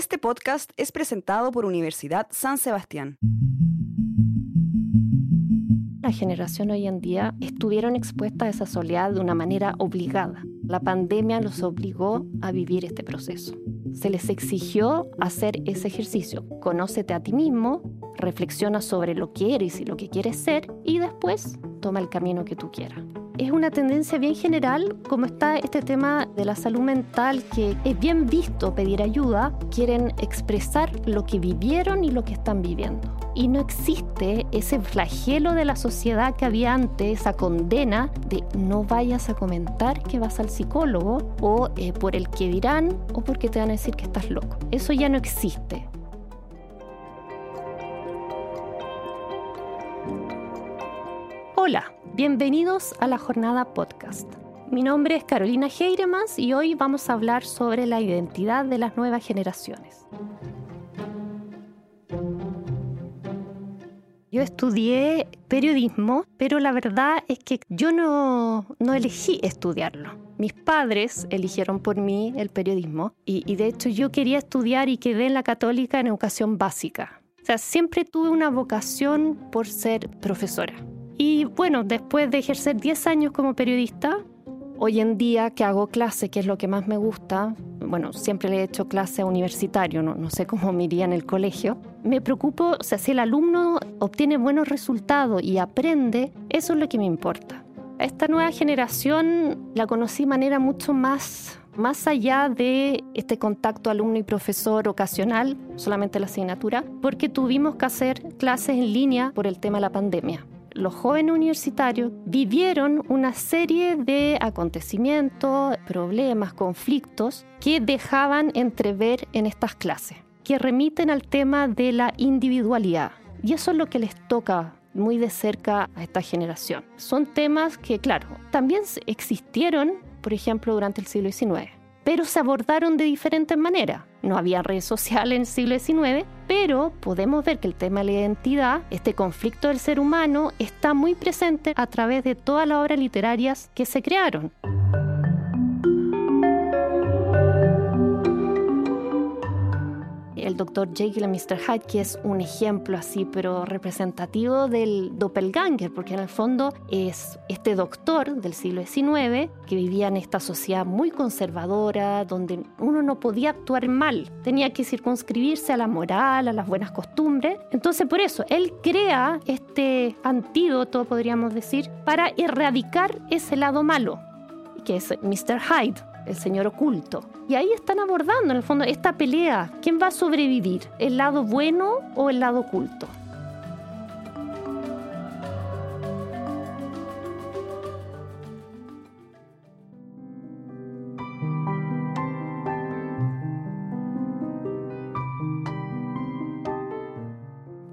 Este podcast es presentado por Universidad San Sebastián. La generación hoy en día estuvieron expuestas a esa soledad de una manera obligada. La pandemia los obligó a vivir este proceso. Se les exigió hacer ese ejercicio. Conócete a ti mismo, reflexiona sobre lo que eres y lo que quieres ser y después toma el camino que tú quieras es una tendencia bien general, como está este tema de la salud mental, que es bien visto pedir ayuda, quieren expresar lo que vivieron y lo que están viviendo. Y no existe ese flagelo de la sociedad que había antes, esa condena de no vayas a comentar que vas al psicólogo o eh, por el que dirán o porque te van a decir que estás loco. Eso ya no existe. Hola, bienvenidos a la Jornada Podcast. Mi nombre es Carolina Heiremas y hoy vamos a hablar sobre la identidad de las nuevas generaciones. Yo estudié periodismo, pero la verdad es que yo no, elegí estudiarlo. Mis padres eligieron por mí el periodismo y, y de hecho yo quería estudiar y quedé en la católica en educación básica. O sea, siempre tuve una vocación por ser profesora. Y bueno, después de ejercer 10 años como periodista, hoy en día que hago clase, que es lo que más me gusta, bueno, siempre le he hecho clase a universitario, no, sé cómo me iría en el colegio, me preocupo, o sea, si el alumno obtiene buenos resultados y aprende, eso es lo que me importa. Esta nueva generación la conocí de manera mucho más, más allá de este contacto alumno y profesor ocasional, solamente la asignatura, porque tuvimos que hacer clases en línea por el tema de la pandemia los jóvenes universitarios vivieron una serie de acontecimientos, problemas, conflictos que dejaban entrever en estas clases, que remiten al tema de la individualidad. Y eso es lo que les toca muy de cerca a esta generación. Son temas que, claro, también existieron, por ejemplo, durante el siglo XIX pero se abordaron de diferentes maneras. No había redes sociales en el siglo XIX, pero podemos ver que el tema de la identidad, este conflicto del ser humano, está muy presente a través de todas las obras literarias que se crearon. El Dr. Jekyll y Mr. Hyde, que es un ejemplo así, pero representativo del doppelganger, porque en el fondo es este doctor del siglo XIX que vivía en esta sociedad muy conservadora, donde uno no podía actuar mal, tenía que circunscribirse a la moral, a las buenas costumbres. Entonces, por eso, él crea este antídoto, podríamos decir, para erradicar ese lado malo, que es Mr. Hyde el señor oculto. Y ahí están abordando en el fondo esta pelea. ¿Quién va a sobrevivir? ¿El lado bueno o el lado oculto?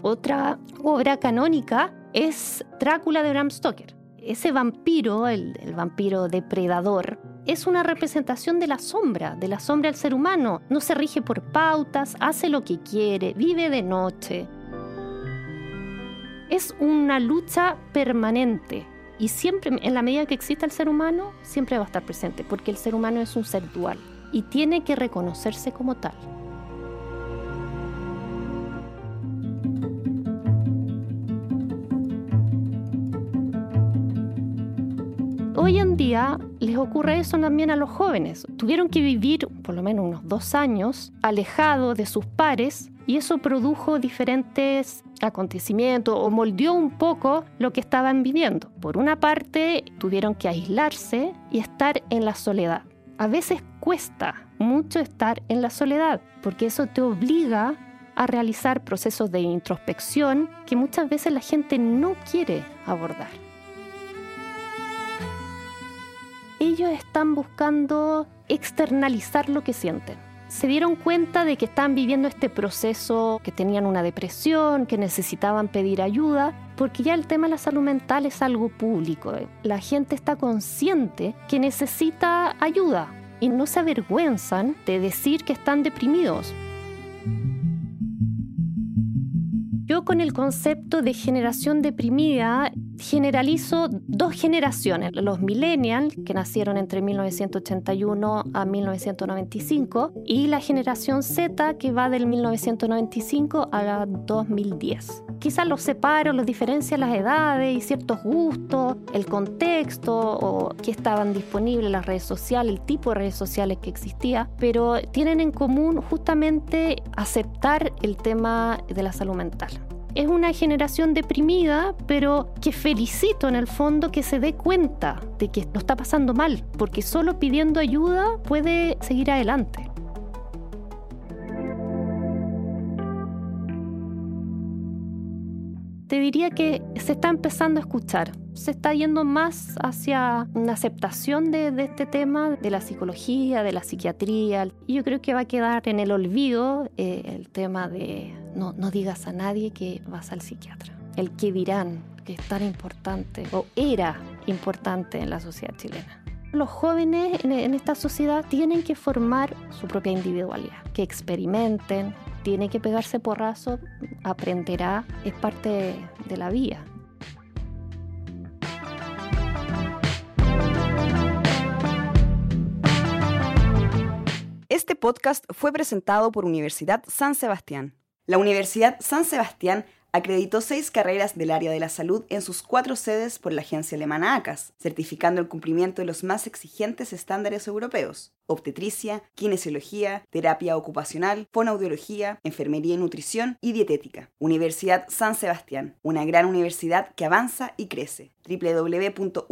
Otra obra canónica es Drácula de Bram Stoker. Ese vampiro, el, el vampiro depredador, es una representación de la sombra, de la sombra del ser humano. No se rige por pautas, hace lo que quiere, vive de noche. Es una lucha permanente y siempre, en la medida que exista el ser humano, siempre va a estar presente, porque el ser humano es un ser dual y tiene que reconocerse como tal. hoy en día les ocurre eso también a los jóvenes. Tuvieron que vivir por lo menos unos dos años alejados de sus pares y eso produjo diferentes acontecimientos o moldeó un poco lo que estaban viviendo. Por una parte, tuvieron que aislarse y estar en la soledad. A veces cuesta mucho estar en la soledad porque eso te obliga a realizar procesos de introspección que muchas veces la gente no quiere abordar. Ellos están buscando externalizar lo que sienten. Se dieron cuenta de que estaban viviendo este proceso, que tenían una depresión, que necesitaban pedir ayuda, porque ya el tema de la salud mental es algo público. La gente está consciente que necesita ayuda y no se avergüenzan de decir que están deprimidos. Yo con el concepto de generación deprimida generalizo dos generaciones, los millennials, que nacieron entre 1981 a 1995, y la generación Z, que va del 1995 a 2010. Quizás los separo, los diferencia las edades y ciertos gustos, el contexto o qué estaban disponibles las redes sociales, el tipo de redes sociales que existía, pero tienen en común justamente aceptar el tema de la salud mental es una generación deprimida, pero que felicito en el fondo que se dé cuenta de que lo está pasando mal, porque solo pidiendo ayuda puede seguir adelante. Te diría que se está empezando a escuchar, se está yendo más hacia una aceptación de, este tema, de la psicología, de la psiquiatría. Yo creo que va a quedar en el olvido eh, el tema de no, no digas a nadie que vas al psiquiatra. El que dirán, que es tan importante o era importante en la sociedad chilena. Los jóvenes en, esta sociedad tienen que formar su propia individualidad, que experimenten, tiene que pegarse porrazo, aprenderá, es parte de la vida. Este podcast fue presentado por Universidad San Sebastián. La Universidad San Sebastián acreditó seis carreras del área de la salud en sus cuatro sedes por la agencia alemana ACAS, certificando el cumplimiento de los más exigentes estándares europeos. Obstetricia, kinesiología, terapia ocupacional, fonoaudiología, enfermería y nutrición y dietética. Universidad San Sebastián, una gran universidad que avanza y crece. www.uss.cl